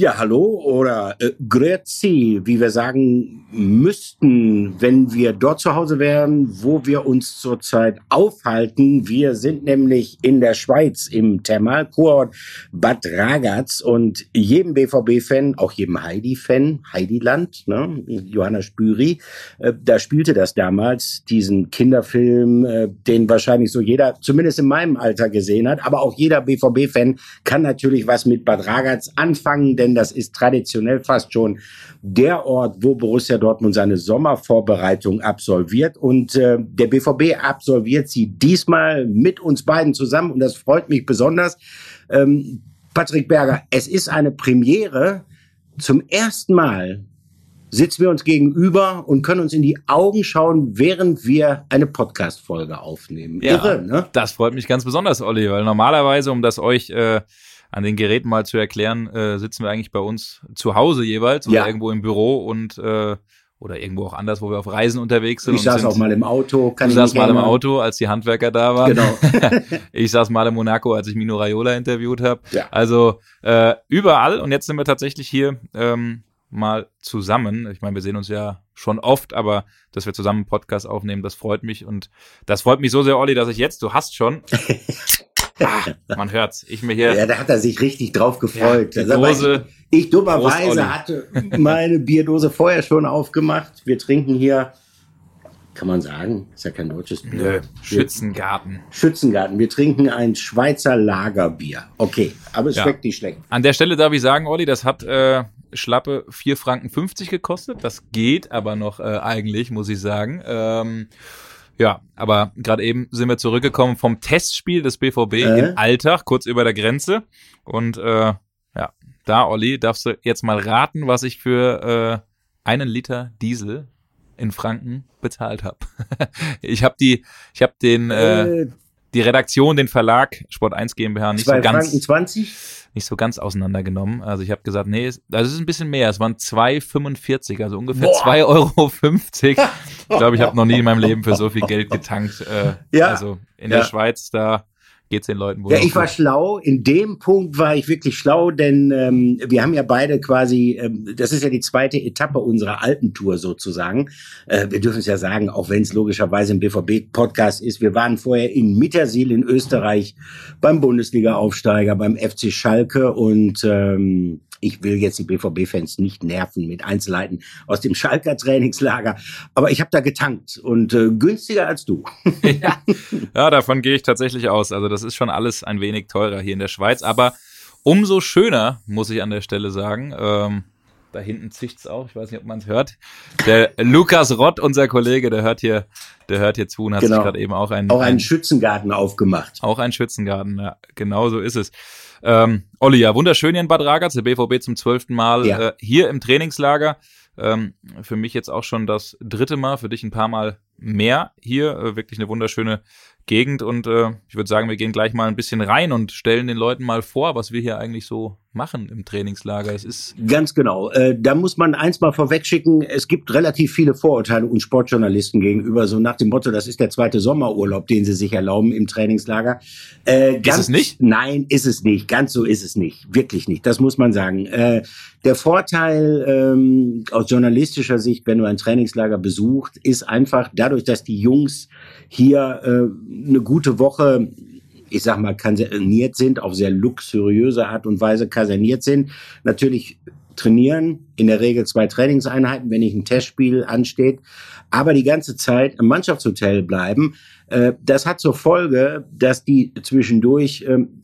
Ja, hallo oder äh, grüezi, wie wir sagen müssten, wenn wir dort zu Hause wären, wo wir uns zurzeit aufhalten. Wir sind nämlich in der Schweiz im Thermalkurort Bad Ragaz und jedem BVB-Fan, auch jedem Heidi-Fan, Heidiland, ne, Johanna Spüri, äh, da spielte das damals, diesen Kinderfilm, äh, den wahrscheinlich so jeder, zumindest in meinem Alter gesehen hat, aber auch jeder BVB-Fan kann natürlich was mit Bad Ragaz anfangen, denn das ist traditionell fast schon der Ort, wo Borussia Dortmund seine Sommervorbereitung absolviert. Und äh, der BVB absolviert sie diesmal mit uns beiden zusammen und das freut mich besonders. Ähm, Patrick Berger, es ist eine Premiere. Zum ersten Mal sitzen wir uns gegenüber und können uns in die Augen schauen, während wir eine Podcast-Folge aufnehmen. Ja, Irre, ne? Das freut mich ganz besonders, Olli, weil normalerweise, um das euch äh, an den Geräten mal zu erklären, äh, sitzen wir eigentlich bei uns zu Hause jeweils oder ja. irgendwo im Büro und äh, oder irgendwo auch anders, wo wir auf Reisen unterwegs sind. Ich saß sind, auch mal im Auto. Kann du saß mal im Auto, als die Handwerker da waren. Genau. ich saß mal in Monaco, als ich Mino Raiola interviewt habe. Ja. Also äh, überall und jetzt sind wir tatsächlich hier ähm, mal zusammen. Ich meine, wir sehen uns ja schon oft, aber dass wir zusammen einen Podcast aufnehmen, das freut mich und das freut mich so sehr, Olli, dass ich jetzt, du hast schon Ah, man hört's. Ich mir hier. Ja, da hat er sich richtig drauf gefreut. Ja, die Dose. Ich, ich dummerweise hatte meine Bierdose vorher schon aufgemacht. Wir trinken hier, kann man sagen, ist ja kein deutsches Bier. Nö, Schützengarten. Schützengarten. Wir trinken ein Schweizer Lagerbier. Okay, aber es ja. schmeckt nicht schlecht. An der Stelle darf ich sagen, Olli, das hat äh, schlappe 4 Franken 50 gekostet. Das geht aber noch äh, eigentlich, muss ich sagen. Ähm, ja, aber gerade eben sind wir zurückgekommen vom Testspiel des BVB äh? in Alltag, kurz über der Grenze. Und äh, ja, da, Olli, darfst du jetzt mal raten, was ich für äh, einen Liter Diesel in Franken bezahlt habe. ich habe die, ich habe den äh, äh, die Redaktion, den Verlag Sport 1 GmbH nicht so ganz Franken 20? nicht so ganz auseinandergenommen. Also ich habe gesagt, nee, das ist ein bisschen mehr. Es waren 2,45, also ungefähr 2,50 Euro. ich glaube, ich habe noch nie in meinem Leben für so viel Geld getankt. Äh, ja. Also in ja. der Schweiz, da geht's den Leuten wohl. Ja, ich war gut. schlau. In dem Punkt war ich wirklich schlau, denn ähm, wir haben ja beide quasi, ähm, das ist ja die zweite Etappe unserer alten Tour sozusagen. Äh, wir dürfen es ja sagen, auch wenn es logischerweise ein BVB-Podcast ist. Wir waren vorher in Mittersil in Österreich beim Bundesliga-Aufsteiger, beim FC Schalke und ähm, ich will jetzt die BVB-Fans nicht nerven mit Einzelheiten aus dem Schalker Trainingslager, aber ich habe da getankt und äh, günstiger als du. ja. ja, davon gehe ich tatsächlich aus. Also das ist schon alles ein wenig teurer hier in der Schweiz, aber umso schöner, muss ich an der Stelle sagen. Ähm, da hinten zischt's auch, ich weiß nicht, ob man es hört. Der Lukas Rott, unser Kollege, der hört hier, der hört hier zu und hat genau. sich gerade eben auch einen, auch einen Schützengarten aufgemacht. Auch einen Schützengarten, ja, genau so ist es. Ähm, Olli, ja, wunderschön hier in Bad Ragaz, der BVB zum zwölften Mal ja. äh, hier im Trainingslager. Ähm, für mich jetzt auch schon das dritte Mal, für dich ein paar Mal mehr hier. Äh, wirklich eine wunderschöne Gegend und äh, ich würde sagen, wir gehen gleich mal ein bisschen rein und stellen den Leuten mal vor, was wir hier eigentlich so machen im Trainingslager. Es ist ganz genau. Äh, da muss man eins mal vorwegschicken: Es gibt relativ viele Vorurteile uns Sportjournalisten gegenüber, so nach dem Motto, das ist der zweite Sommerurlaub, den sie sich erlauben im Trainingslager. Äh, ganz, ist es nicht? Nein, ist es nicht. Ganz so ist es nicht. Wirklich nicht. Das muss man sagen. Äh, der Vorteil ähm, aus journalistischer Sicht, wenn du ein Trainingslager besucht, ist einfach dadurch, dass die Jungs hier äh, eine gute Woche ich sag mal, kaserniert sind, auf sehr luxuriöse Art und Weise kaserniert sind. Natürlich trainieren, in der Regel zwei Trainingseinheiten, wenn nicht ein Testspiel ansteht, aber die ganze Zeit im Mannschaftshotel bleiben. Äh, das hat zur Folge, dass die zwischendurch ähm,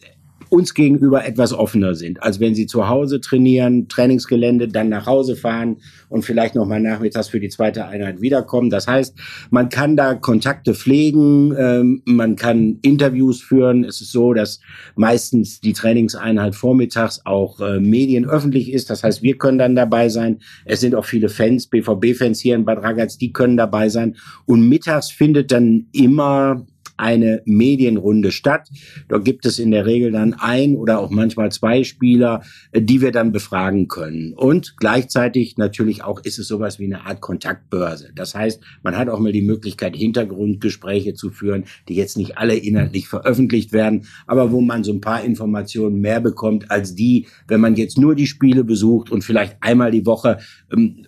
uns gegenüber etwas offener sind, als wenn sie zu Hause trainieren, Trainingsgelände, dann nach Hause fahren und vielleicht noch mal nachmittags für die zweite Einheit wiederkommen. Das heißt, man kann da Kontakte pflegen, ähm, man kann Interviews führen. Es ist so, dass meistens die Trainingseinheit vormittags auch äh, medienöffentlich ist. Das heißt, wir können dann dabei sein. Es sind auch viele Fans, BVB-Fans hier in Bad Ragaz, die können dabei sein. Und mittags findet dann immer eine Medienrunde statt. Dort gibt es in der Regel dann ein oder auch manchmal zwei Spieler, äh, die wir dann befragen können. Und gleichzeitig natürlich auch ist es sowas wie eine Art Kontaktbörse. Das heißt, man hat auch mal die Möglichkeit, Hintergrundgespräche zu führen, die jetzt nicht alle inhaltlich veröffentlicht werden, aber wo man so ein paar Informationen mehr bekommt als die, wenn man jetzt nur die Spiele besucht und vielleicht einmal die Woche ähm,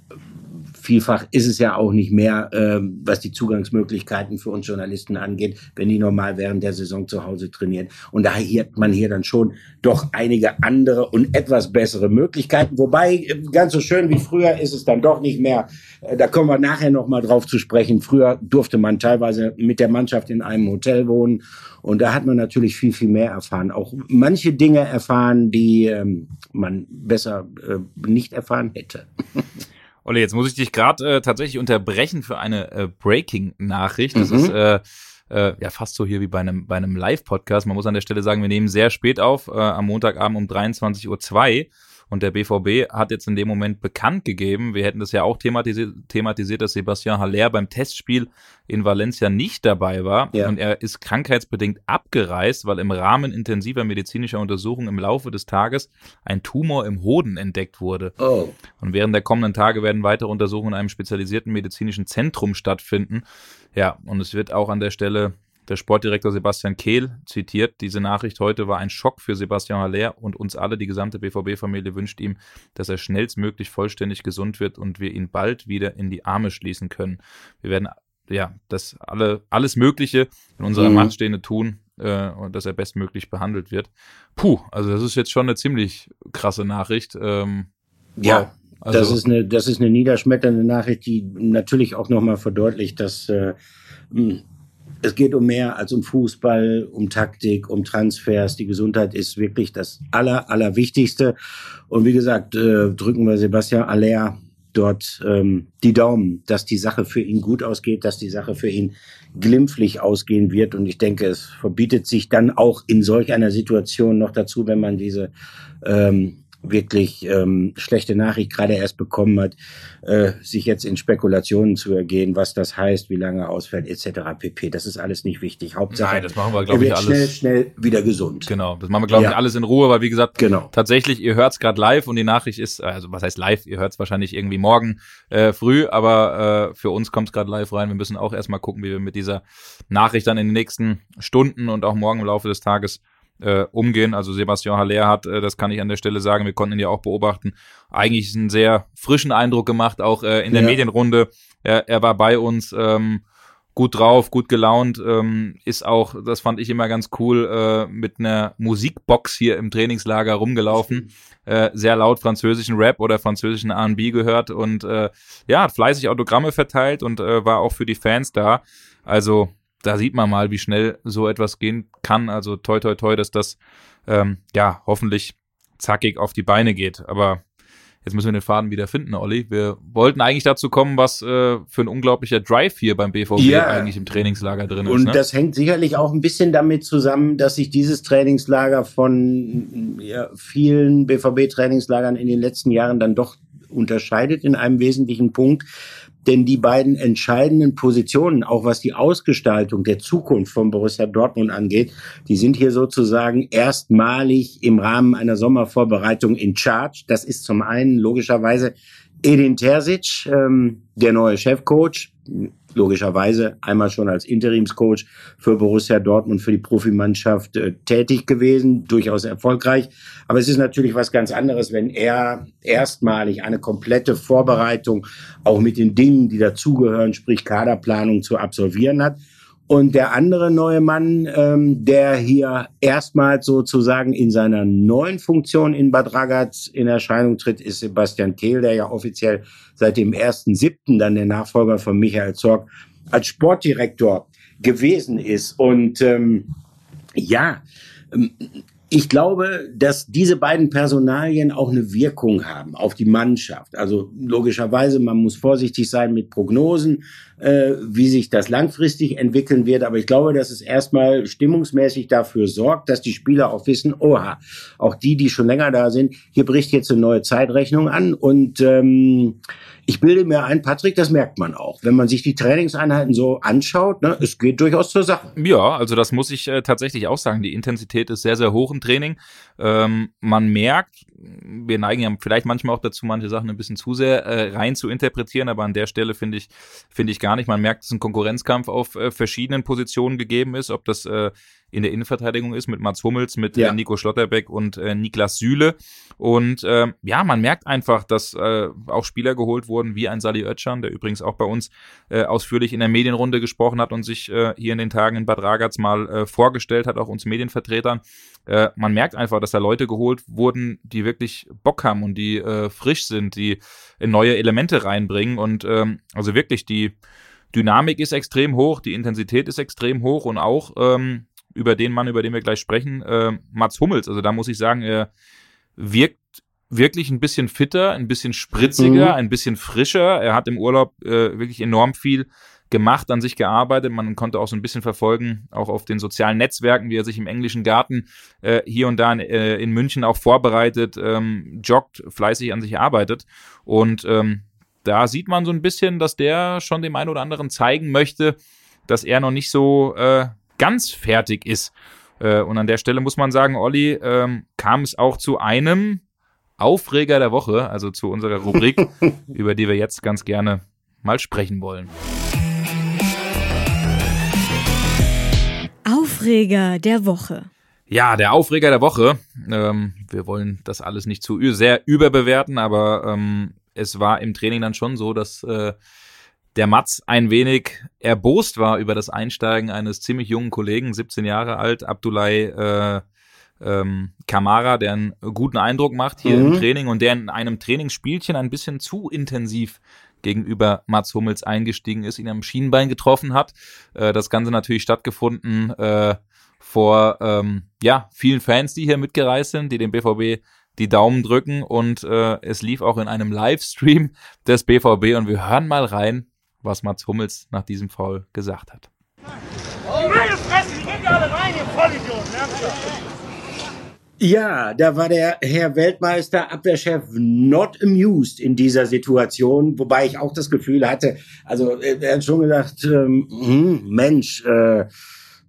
Vielfach ist es ja auch nicht mehr, äh, was die Zugangsmöglichkeiten für uns Journalisten angeht, wenn die normal während der Saison zu Hause trainieren. Und da hat man hier dann schon doch einige andere und etwas bessere Möglichkeiten. Wobei, ganz so schön wie früher ist es dann doch nicht mehr. Äh, da kommen wir nachher noch mal drauf zu sprechen. Früher durfte man teilweise mit der Mannschaft in einem Hotel wohnen. Und da hat man natürlich viel, viel mehr erfahren. Auch manche Dinge erfahren, die ähm, man besser äh, nicht erfahren hätte. Olli, jetzt muss ich dich gerade äh, tatsächlich unterbrechen für eine äh, Breaking-Nachricht. Das mhm. ist äh, äh, ja fast so hier wie bei einem, bei einem Live-Podcast. Man muss an der Stelle sagen, wir nehmen sehr spät auf, äh, am Montagabend um 23.02 Uhr. Und der BVB hat jetzt in dem Moment bekannt gegeben, wir hätten das ja auch thematisiert, thematisiert dass Sebastian Haller beim Testspiel in Valencia nicht dabei war. Ja. Und er ist krankheitsbedingt abgereist, weil im Rahmen intensiver medizinischer Untersuchungen im Laufe des Tages ein Tumor im Hoden entdeckt wurde. Oh. Und während der kommenden Tage werden weitere Untersuchungen in einem spezialisierten medizinischen Zentrum stattfinden. Ja, und es wird auch an der Stelle der Sportdirektor Sebastian Kehl zitiert, diese Nachricht heute war ein Schock für Sebastian Haller und uns alle. Die gesamte BVB-Familie wünscht ihm, dass er schnellstmöglich vollständig gesund wird und wir ihn bald wieder in die Arme schließen können. Wir werden ja das alle, alles Mögliche in unserer mhm. Macht Stehende tun, äh, und dass er bestmöglich behandelt wird. Puh, also das ist jetzt schon eine ziemlich krasse Nachricht. Ähm, ja. Wow. Also, das ist eine, das ist eine niederschmetternde Nachricht, die natürlich auch nochmal verdeutlicht, dass äh, es geht um mehr als um Fußball, um Taktik, um Transfers. Die Gesundheit ist wirklich das Aller, Allerwichtigste. Und wie gesagt, äh, drücken wir Sebastian Aller dort ähm, die Daumen, dass die Sache für ihn gut ausgeht, dass die Sache für ihn glimpflich ausgehen wird. Und ich denke, es verbietet sich dann auch in solch einer Situation noch dazu, wenn man diese ähm, wirklich ähm, schlechte Nachricht gerade erst bekommen hat, äh, sich jetzt in Spekulationen zu ergehen, was das heißt, wie lange ausfällt, etc. pp. Das ist alles nicht wichtig. Hauptsache, Nein, das machen wir, glaube ich, alles schnell, schnell wieder gesund. Genau, das machen wir, glaube ja. ich, alles in Ruhe, weil wie gesagt, genau. tatsächlich, ihr hört es gerade live und die Nachricht ist, also was heißt live? Ihr hört es wahrscheinlich irgendwie morgen äh, früh, aber äh, für uns kommt es gerade live rein. Wir müssen auch erstmal gucken, wie wir mit dieser Nachricht dann in den nächsten Stunden und auch morgen im Laufe des Tages äh, umgehen. Also Sebastian Haller hat, äh, das kann ich an der Stelle sagen, wir konnten ihn ja auch beobachten, eigentlich einen sehr frischen Eindruck gemacht, auch äh, in der ja. Medienrunde. Er, er war bei uns ähm, gut drauf, gut gelaunt, ähm, ist auch, das fand ich immer ganz cool, äh, mit einer Musikbox hier im Trainingslager rumgelaufen, äh, sehr laut französischen Rap oder französischen R&B gehört und äh, ja, hat fleißig Autogramme verteilt und äh, war auch für die Fans da. Also da sieht man mal, wie schnell so etwas gehen kann. Also toi, toi, toi, dass das ähm, ja hoffentlich zackig auf die Beine geht. Aber jetzt müssen wir den Faden wieder finden, Olli. Wir wollten eigentlich dazu kommen, was äh, für ein unglaublicher Drive hier beim BVB ja. eigentlich im Trainingslager drin ist. Und ne? das hängt sicherlich auch ein bisschen damit zusammen, dass sich dieses Trainingslager von ja, vielen BVB-Trainingslagern in den letzten Jahren dann doch unterscheidet in einem wesentlichen Punkt. Denn die beiden entscheidenden Positionen, auch was die Ausgestaltung der Zukunft von Borussia Dortmund angeht, die sind hier sozusagen erstmalig im Rahmen einer Sommervorbereitung in Charge. Das ist zum einen logischerweise Edin Terzic, ähm, der neue Chefcoach, logischerweise einmal schon als Interimscoach für Borussia Dortmund, für die Profimannschaft äh, tätig gewesen, durchaus erfolgreich. Aber es ist natürlich was ganz anderes, wenn er erstmalig eine komplette Vorbereitung auch mit den Dingen, die dazugehören, sprich Kaderplanung zu absolvieren hat. Und der andere neue Mann, ähm, der hier erstmals sozusagen in seiner neuen Funktion in Bad Ragaz in Erscheinung tritt, ist Sebastian Kehl, der ja offiziell seit dem 1.7. dann der Nachfolger von Michael Zorg als Sportdirektor gewesen ist. Und ähm, ja, ähm, ich glaube, dass diese beiden Personalien auch eine Wirkung haben auf die Mannschaft. Also logischerweise, man muss vorsichtig sein mit Prognosen, äh, wie sich das langfristig entwickeln wird. Aber ich glaube, dass es erstmal stimmungsmäßig dafür sorgt, dass die Spieler auch wissen, oha, auch die, die schon länger da sind, hier bricht jetzt eine neue Zeitrechnung an. Und ähm, ich bilde mir ein, Patrick, das merkt man auch. Wenn man sich die Trainingseinheiten so anschaut, ne, es geht durchaus zur Sache. Ja, also das muss ich äh, tatsächlich auch sagen. Die Intensität ist sehr, sehr hoch im Training. Ähm, man merkt, wir neigen ja vielleicht manchmal auch dazu, manche Sachen ein bisschen zu sehr äh, rein zu interpretieren, aber an der Stelle finde ich, finde ich gar nicht. Man merkt, dass ein Konkurrenzkampf auf äh, verschiedenen Positionen gegeben ist, ob das äh, in der Innenverteidigung ist mit Mats Hummels, mit äh, ja. Nico Schlotterbeck und äh, Niklas Süle. Und äh, ja, man merkt einfach, dass äh, auch Spieler geholt wurden, wie ein Sali Oetschan, der übrigens auch bei uns äh, ausführlich in der Medienrunde gesprochen hat und sich äh, hier in den Tagen in Bad Ragaz mal äh, vorgestellt hat, auch uns Medienvertretern. Äh, man merkt einfach, dass da Leute geholt wurden, die wirklich Bock haben und die äh, frisch sind, die neue Elemente reinbringen und ähm, also wirklich die Dynamik ist extrem hoch, die Intensität ist extrem hoch und auch ähm, über den Mann, über den wir gleich sprechen, äh, Mats Hummels. Also da muss ich sagen, er wirkt wirklich ein bisschen fitter, ein bisschen spritziger, mhm. ein bisschen frischer. Er hat im Urlaub äh, wirklich enorm viel gemacht, an sich gearbeitet. Man konnte auch so ein bisschen verfolgen, auch auf den sozialen Netzwerken, wie er sich im englischen Garten äh, hier und da in, äh, in München auch vorbereitet, ähm, joggt, fleißig an sich arbeitet. Und ähm, da sieht man so ein bisschen, dass der schon dem einen oder anderen zeigen möchte, dass er noch nicht so äh, ganz fertig ist. Äh, und an der Stelle muss man sagen, Olli, ähm, kam es auch zu einem Aufreger der Woche, also zu unserer Rubrik, über die wir jetzt ganz gerne mal sprechen wollen. Aufreger der Woche. Ja, der Aufreger der Woche. Ähm, wir wollen das alles nicht zu sehr überbewerten, aber ähm, es war im Training dann schon so, dass äh, der Mats ein wenig erbost war über das Einsteigen eines ziemlich jungen Kollegen, 17 Jahre alt, Abdullah äh, ähm, Kamara, der einen guten Eindruck macht hier mhm. im Training und der in einem Trainingsspielchen ein bisschen zu intensiv gegenüber Mats Hummels eingestiegen ist, ihn am Schienbein getroffen hat. Äh, das Ganze natürlich stattgefunden äh, vor ähm, ja, vielen Fans, die hier mitgereist sind, die dem BVB die Daumen drücken und äh, es lief auch in einem Livestream des BVB und wir hören mal rein, was Mats Hummels nach diesem Foul gesagt hat. Meine Fresse, die gehen alle rein, ihr Vollidioten. Ja, da war der Herr Weltmeister Abwehrchef not amused in dieser Situation, wobei ich auch das Gefühl hatte, also er hat schon gesagt, ähm, hm, Mensch, äh,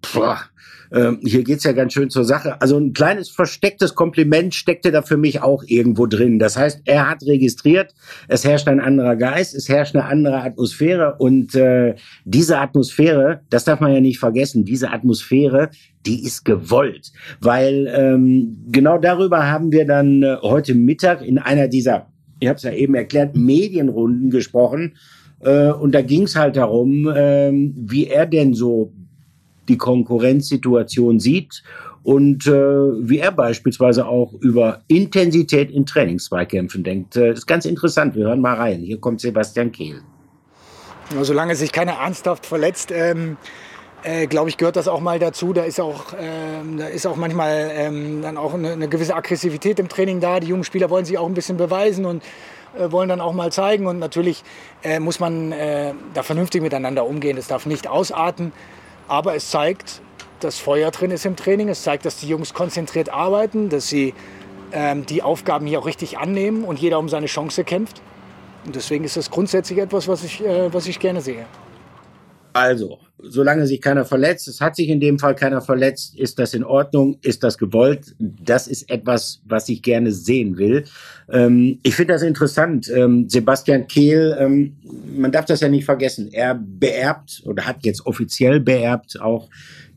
pff, ähm, hier geht's ja ganz schön zur Sache. Also ein kleines verstecktes Kompliment steckte da für mich auch irgendwo drin. Das heißt, er hat registriert, es herrscht ein anderer Geist, es herrscht eine andere Atmosphäre und äh, diese Atmosphäre, das darf man ja nicht vergessen, diese Atmosphäre, die ist gewollt, weil ähm, genau darüber haben wir dann äh, heute Mittag in einer dieser, ich habe es ja eben erklärt, Medienrunden gesprochen. Äh, und da ging es halt darum, ähm, wie er denn so die Konkurrenzsituation sieht und äh, wie er beispielsweise auch über Intensität in Trainingszweikämpfen denkt. Äh, ist ganz interessant. Wir hören mal rein. Hier kommt Sebastian Kehl. Solange sich keiner ernsthaft verletzt, ähm, äh, glaube ich, gehört das auch mal dazu. Da ist auch, ähm, da ist auch manchmal ähm, dann auch eine, eine, gewisse Aggressivität im Training da. Die jungen Spieler wollen sich auch ein bisschen beweisen und äh, wollen dann auch mal zeigen. Und natürlich äh, muss man äh, da vernünftig miteinander umgehen. Es darf nicht ausarten. Aber es zeigt, dass Feuer drin ist im Training. Es zeigt, dass die Jungs konzentriert arbeiten, dass sie ähm, die Aufgaben hier auch richtig annehmen und jeder um seine Chance kämpft. Und deswegen ist das grundsätzlich etwas, was ich, äh, was ich gerne sehe. Also, solange sich keiner verletzt, es hat sich in dem Fall keiner verletzt, ist das in Ordnung, ist das gewollt? Das ist etwas, was ich gerne sehen will. Ähm, ich finde das interessant. Ähm, Sebastian Kehl, ähm, man darf das ja nicht vergessen, er beerbt oder hat jetzt offiziell beerbt auch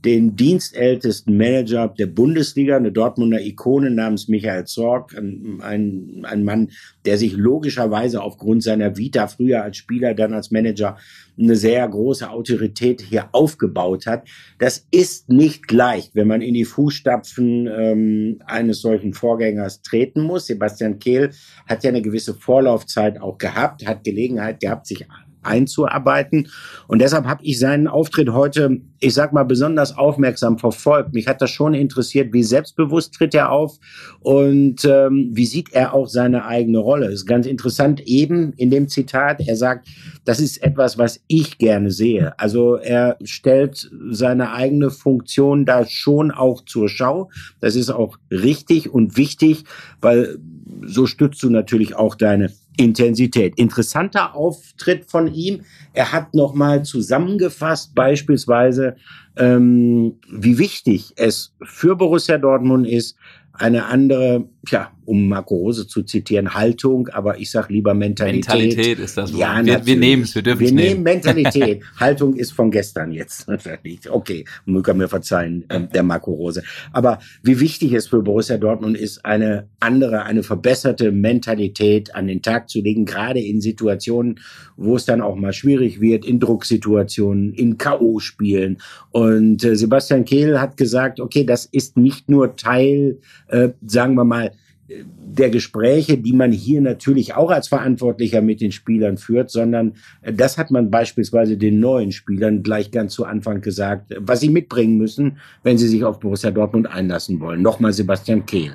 den dienstältesten Manager der Bundesliga, eine Dortmunder Ikone namens Michael Zorg, ein, ein, ein Mann, der sich logischerweise aufgrund seiner Vita früher als Spieler, dann als Manager eine sehr große Autorität hier aufgebaut hat. Das ist nicht leicht, wenn man in die Fußstapfen ähm, eines solchen Vorgängers treten muss. Sebastian Kehl hat ja eine gewisse Vorlaufzeit auch gehabt, hat Gelegenheit gehabt, sich einzuarbeiten. Und deshalb habe ich seinen Auftritt heute, ich sag mal, besonders aufmerksam verfolgt. Mich hat das schon interessiert, wie selbstbewusst tritt er auf und ähm, wie sieht er auch seine eigene Rolle. Das ist ganz interessant eben in dem Zitat. Er sagt, das ist etwas, was ich gerne sehe. Also er stellt seine eigene Funktion da schon auch zur Schau. Das ist auch richtig und wichtig, weil so stützt du natürlich auch deine Intensität. Interessanter Auftritt von ihm. Er hat nochmal zusammengefasst, beispielsweise, ähm, wie wichtig es für Borussia Dortmund ist, eine andere, ja, um Marco Rose zu zitieren, Haltung, aber ich sag lieber Mentalität. Mentalität ist das Wort. Ja, wir, wir nehmen es, wir dürfen wir es nehmen. nehmen. Mentalität. Haltung ist von gestern jetzt. okay, möge mir verzeihen, äh, der Marco Rose. Aber wie wichtig es für Borussia Dortmund ist, eine andere, eine verbesserte Mentalität an den Tag zu legen, gerade in Situationen, wo es dann auch mal schwierig wird, in Drucksituationen, in K.O.-Spielen. Und äh, Sebastian Kehl hat gesagt, okay, das ist nicht nur Teil, äh, sagen wir mal, der Gespräche, die man hier natürlich auch als Verantwortlicher mit den Spielern führt, sondern äh, das hat man beispielsweise den neuen Spielern gleich ganz zu Anfang gesagt, was sie mitbringen müssen, wenn sie sich auf Borussia Dortmund einlassen wollen. Nochmal Sebastian Kehl.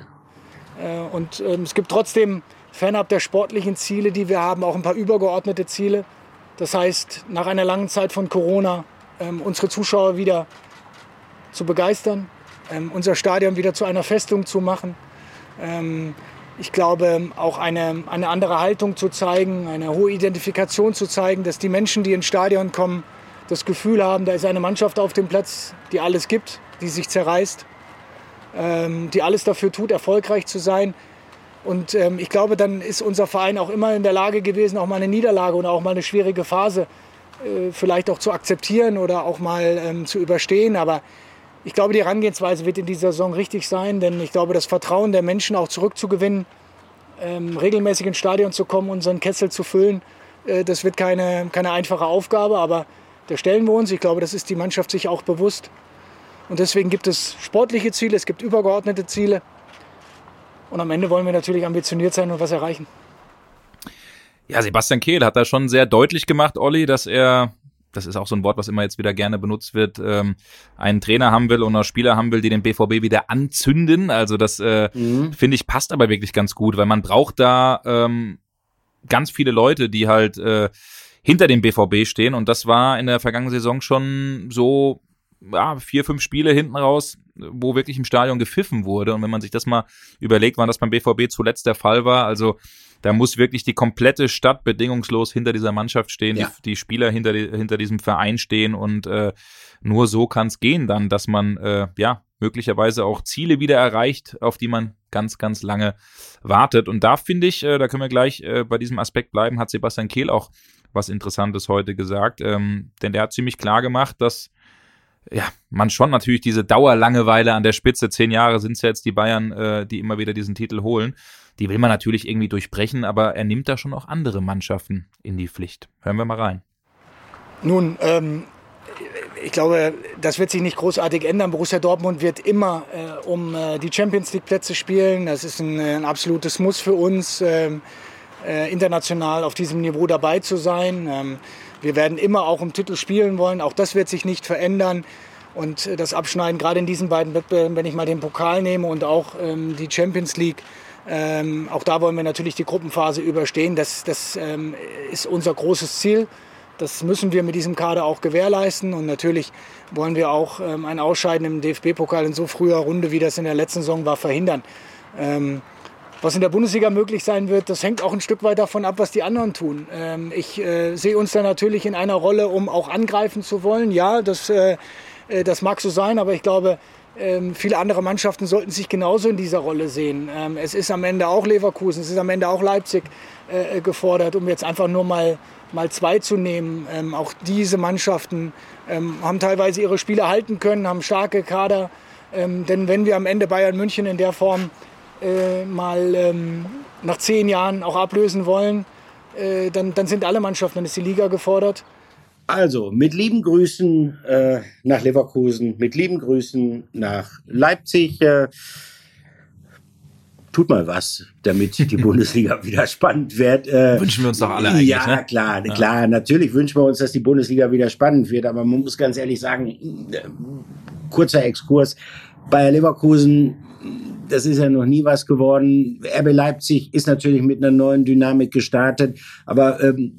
Äh, und ähm, es gibt trotzdem fernab der sportlichen Ziele, die wir haben, auch ein paar übergeordnete Ziele. Das heißt, nach einer langen Zeit von Corona ähm, unsere Zuschauer wieder zu begeistern, ähm, unser Stadion wieder zu einer Festung zu machen ähm, ich glaube, auch eine, eine andere Haltung zu zeigen, eine hohe Identifikation zu zeigen, dass die Menschen, die ins Stadion kommen, das Gefühl haben, da ist eine Mannschaft auf dem Platz, die alles gibt, die sich zerreißt, ähm, die alles dafür tut, erfolgreich zu sein. Und ähm, ich glaube, dann ist unser Verein auch immer in der Lage gewesen, auch mal eine Niederlage oder auch mal eine schwierige Phase äh, vielleicht auch zu akzeptieren oder auch mal ähm, zu überstehen. Aber ich glaube, die Herangehensweise wird in dieser Saison richtig sein, denn ich glaube, das Vertrauen der Menschen auch zurückzugewinnen, ähm, regelmäßig ins Stadion zu kommen, unseren Kessel zu füllen, äh, das wird keine, keine einfache Aufgabe, aber da stellen wir uns. Ich glaube, das ist die Mannschaft sich auch bewusst. Und deswegen gibt es sportliche Ziele, es gibt übergeordnete Ziele. Und am Ende wollen wir natürlich ambitioniert sein und was erreichen. Ja, Sebastian Kehl hat da schon sehr deutlich gemacht, Olli, dass er das ist auch so ein Wort, was immer jetzt wieder gerne benutzt wird, ähm, einen Trainer haben will oder Spieler haben will, die den BVB wieder anzünden. Also das äh, mhm. finde ich passt aber wirklich ganz gut, weil man braucht da ähm, ganz viele Leute, die halt äh, hinter dem BVB stehen und das war in der vergangenen Saison schon so ja, vier, fünf Spiele hinten raus, wo wirklich im Stadion gepfiffen wurde. Und wenn man sich das mal überlegt, wann das beim BVB zuletzt der Fall war, also da muss wirklich die komplette Stadt bedingungslos hinter dieser Mannschaft stehen, ja. die, die, Spieler hinter, die, hinter diesem Verein stehen und äh, nur so kann es gehen dann, dass man äh, ja möglicherweise auch Ziele wieder erreicht, auf die man ganz, ganz lange wartet. Und da finde ich, äh, da können wir gleich äh, bei diesem Aspekt bleiben, hat Sebastian Kehl auch was Interessantes heute gesagt, ähm, denn der hat ziemlich klar gemacht, dass ja, man schon natürlich diese Dauerlangeweile an der Spitze, zehn Jahre sind es ja jetzt die Bayern, äh, die immer wieder diesen Titel holen, die will man natürlich irgendwie durchbrechen, aber er nimmt da schon auch andere Mannschaften in die Pflicht. Hören wir mal rein. Nun, ähm, ich glaube, das wird sich nicht großartig ändern. Borussia Dortmund wird immer äh, um äh, die Champions League Plätze spielen. Das ist ein, ein absolutes Muss für uns, ähm, äh, international auf diesem Niveau dabei zu sein. Ähm, wir werden immer auch um Titel spielen wollen. Auch das wird sich nicht verändern. Und äh, das Abschneiden, gerade in diesen beiden Wettbewerben, wenn ich mal den Pokal nehme und auch ähm, die Champions League, ähm, auch da wollen wir natürlich die Gruppenphase überstehen. Das, das ähm, ist unser großes Ziel. Das müssen wir mit diesem Kader auch gewährleisten. Und natürlich wollen wir auch ähm, ein Ausscheiden im DFB-Pokal in so früher Runde, wie das in der letzten Saison war, verhindern. Ähm, was in der Bundesliga möglich sein wird, das hängt auch ein Stück weit davon ab, was die anderen tun. Ähm, ich äh, sehe uns da natürlich in einer Rolle, um auch angreifen zu wollen. Ja, das, äh, äh das mag so sein, aber ich glaube, ähm, viele andere Mannschaften sollten sich genauso in dieser Rolle sehen. Ähm, es ist am Ende auch Leverkusen, es ist am Ende auch Leipzig äh, gefordert, um jetzt einfach nur mal, mal zwei zu nehmen. Ähm, auch diese Mannschaften haben teilweise ihre Spiele halten können, haben starke Kader. denn wenn wir am Ende Bayern München in der Form äh, mal nach zehn Jahren auch ablösen wollen, äh, dann, dann sind alle Mannschaften, dann ist die Liga gefordert. Also, mit lieben Grüßen äh, nach Leverkusen, mit lieben Grüßen nach Leipzig. Äh, tut mal was, damit die Bundesliga wieder spannend wird. Äh, wünschen wir uns doch alle eigentlich. Ja, ne? klar, ja. klar. Natürlich wünschen wir uns, dass die Bundesliga wieder spannend wird. Aber man muss ganz ehrlich sagen, äh, kurzer Exkurs. Bayer Leverkusen, das ist ja noch nie was geworden. RB Leipzig ist natürlich mit einer neuen Dynamik gestartet. Aber ähm,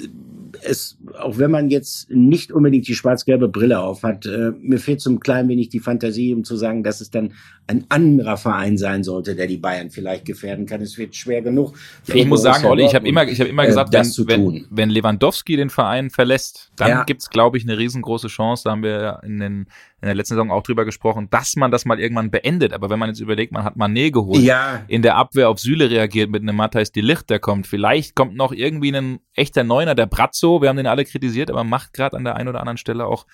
es, auch wenn man jetzt nicht unbedingt die schwarz-gelbe Brille auf hat, äh, mir fehlt so ein klein wenig die Fantasie, um zu sagen, dass es dann ein anderer Verein sein sollte, der die Bayern vielleicht gefährden kann. Es wird schwer genug. Ich muss sagen, Olli, ich habe immer, ich habe immer äh, gesagt, wenn, wenn, wenn, Lewandowski den Verein verlässt, dann ja. gibt's, glaube ich, eine riesengroße Chance. Da haben wir in den in der letzten Saison auch drüber gesprochen, dass man das mal irgendwann beendet. Aber wenn man jetzt überlegt, man hat Mané geholt, ja. in der Abwehr auf Süle reagiert mit einem Matthijs die Licht, der kommt. Vielleicht kommt noch irgendwie ein echter Neuner, der Brazzo. Wir haben den alle kritisiert, aber macht gerade an der einen oder anderen Stelle auch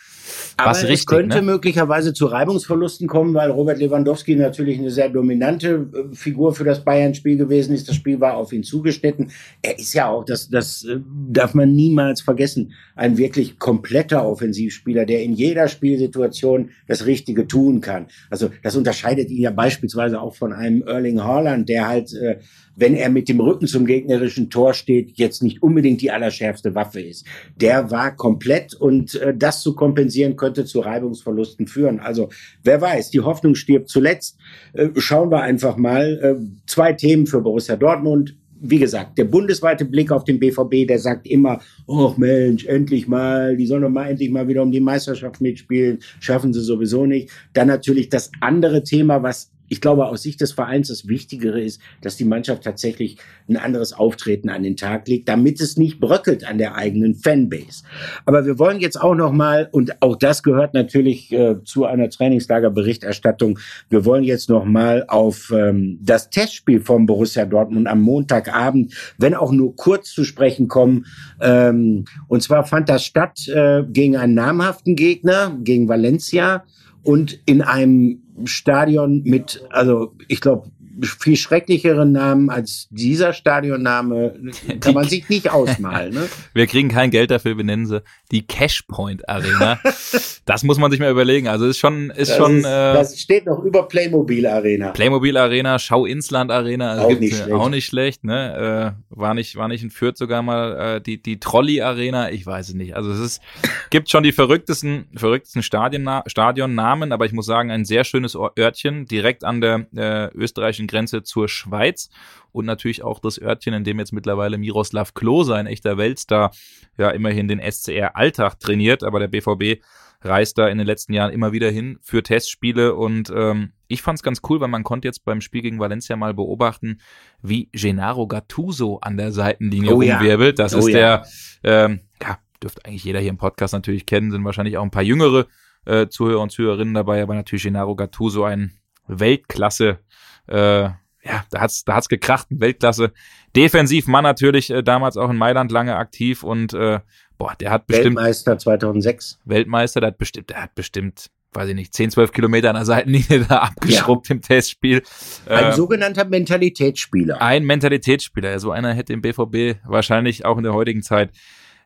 aber was richtig. Es könnte ne? möglicherweise zu Reibungsverlusten kommen, weil Robert Lewandowski natürlich eine sehr dominante äh, Figur für das Bayern-Spiel gewesen ist. Das Spiel war auf ihn zugeschnitten. Er ist ja auch, das, das äh, darf man niemals vergessen, ein wirklich kompletter Offensivspieler, der in jeder Spielsituation Situation das Richtige tun kann. Also das unterscheidet ihn ja beispielsweise auch von einem Erling Haaland, der halt, äh, wenn er mit dem Rücken zum gegnerischen Tor steht, jetzt nicht unbedingt die allerschärfste Waffe ist. Der war komplett und äh, das zu kompensieren könnte zu Reibungsverlusten führen. Also wer weiß, die Hoffnung stirbt zuletzt. Äh, schauen wir einfach mal. Äh, zwei Themen für Borussia Dortmund wie gesagt, der bundesweite Blick auf den BVB, der sagt immer, oh Mensch, endlich mal, die sollen doch mal endlich mal wieder um die Meisterschaft mitspielen, schaffen sie sowieso nicht. Dann natürlich das andere Thema, was ich glaube, aus Sicht des Vereins das Wichtigere ist, dass die Mannschaft tatsächlich ein anderes Auftreten an den Tag legt, damit es nicht bröckelt an der eigenen Fanbase. Aber wir wollen jetzt auch noch mal und auch das gehört natürlich äh, zu einer Trainingslagerberichterstattung. Wir wollen jetzt noch mal auf ähm, das Testspiel vom Borussia Dortmund am Montagabend, wenn auch nur kurz zu sprechen kommen. Ähm, und zwar fand das statt äh, gegen einen namhaften Gegner, gegen Valencia und in einem Stadion mit, also ich glaube, viel schrecklicheren Namen als dieser Stadionname kann man sich nicht ausmalen. Ne? wir kriegen kein Geld dafür, wir nennen sie die Cashpoint Arena. das muss man sich mal überlegen. Also ist schon, ist das schon. Ist, äh, das steht noch über Playmobil Arena. Playmobil Arena, Schau Insland Arena, also auch, nicht schlecht. auch nicht schlecht. Ne? Äh, war nicht, war nicht in Fürth sogar mal äh, die die Trolley Arena. Ich weiß es nicht. Also es ist, gibt schon die verrücktesten, verrücktesten Stadionna Stadionnamen, aber ich muss sagen, ein sehr schönes Örtchen direkt an der äh, österreichischen Grenze zur Schweiz. Und natürlich auch das Örtchen, in dem jetzt mittlerweile Miroslav Klose, ein echter Weltstar, ja immerhin den SCR Alltag trainiert, aber der BVB reist da in den letzten Jahren immer wieder hin für Testspiele. Und ähm, ich fand es ganz cool, weil man konnte jetzt beim Spiel gegen Valencia mal beobachten, wie Gennaro Gattuso an der Seitenlinie oh, rumwirbelt. Das oh, ist ja. der, ähm, ja, dürfte eigentlich jeder hier im Podcast natürlich kennen, sind wahrscheinlich auch ein paar jüngere äh, Zuhörer und Zuhörerinnen dabei, aber natürlich Gennaro Gattuso ein Weltklasse äh, ja, da hat's, da hat's gekracht, Weltklasse. Defensiv Mann natürlich äh, damals auch in Mailand lange aktiv und äh, boah, der hat bestimmt Weltmeister 2006. Weltmeister, der hat bestimmt, der hat bestimmt, weiß ich nicht, 10, 12 Kilometer an der Seitenlinie da abgeschrubbt ja. im Testspiel. Ein äh, sogenannter Mentalitätsspieler. Ein Mentalitätsspieler. So einer hätte im BVB wahrscheinlich auch in der heutigen Zeit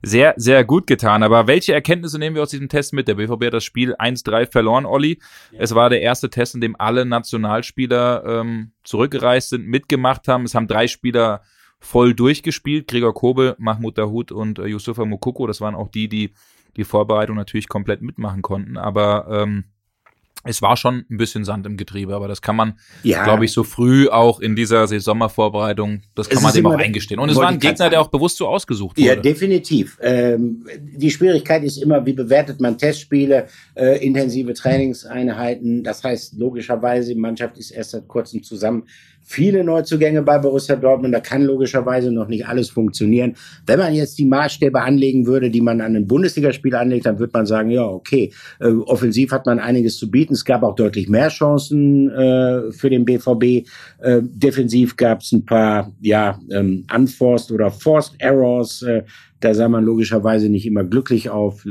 sehr, sehr gut getan. Aber welche Erkenntnisse nehmen wir aus diesem Test mit? Der BVB hat das Spiel 1-3 verloren, Olli. Ja. Es war der erste Test, in dem alle Nationalspieler ähm, zurückgereist sind, mitgemacht haben. Es haben drei Spieler voll durchgespielt. Gregor Kobel, Mahmoud Dahoud und äh, Yusufa Mukoko. Das waren auch die, die die Vorbereitung natürlich komplett mitmachen konnten. Aber ähm, es war schon ein bisschen Sand im Getriebe, aber das kann man, ja. glaube ich, so früh auch in dieser Saisonvorbereitung, das kann es man dem auch eingestehen. Und es war ein Gegner, der auch bewusst so ausgesucht wurde. Ja, definitiv. Ähm, die Schwierigkeit ist immer, wie bewertet man Testspiele, äh, intensive Trainingseinheiten. Das heißt, logischerweise, die Mannschaft ist erst seit kurzem zusammen viele Neuzugänge bei Borussia Dortmund. Da kann logischerweise noch nicht alles funktionieren. Wenn man jetzt die Maßstäbe anlegen würde, die man an ein Bundesligaspiel anlegt, dann würde man sagen, ja, okay, äh, offensiv hat man einiges zu bieten. Es gab auch deutlich mehr Chancen äh, für den BVB. Äh, defensiv gab es ein paar, ja, ähm, unforced oder forced errors. Äh, da sah man logischerweise nicht immer glücklich auf.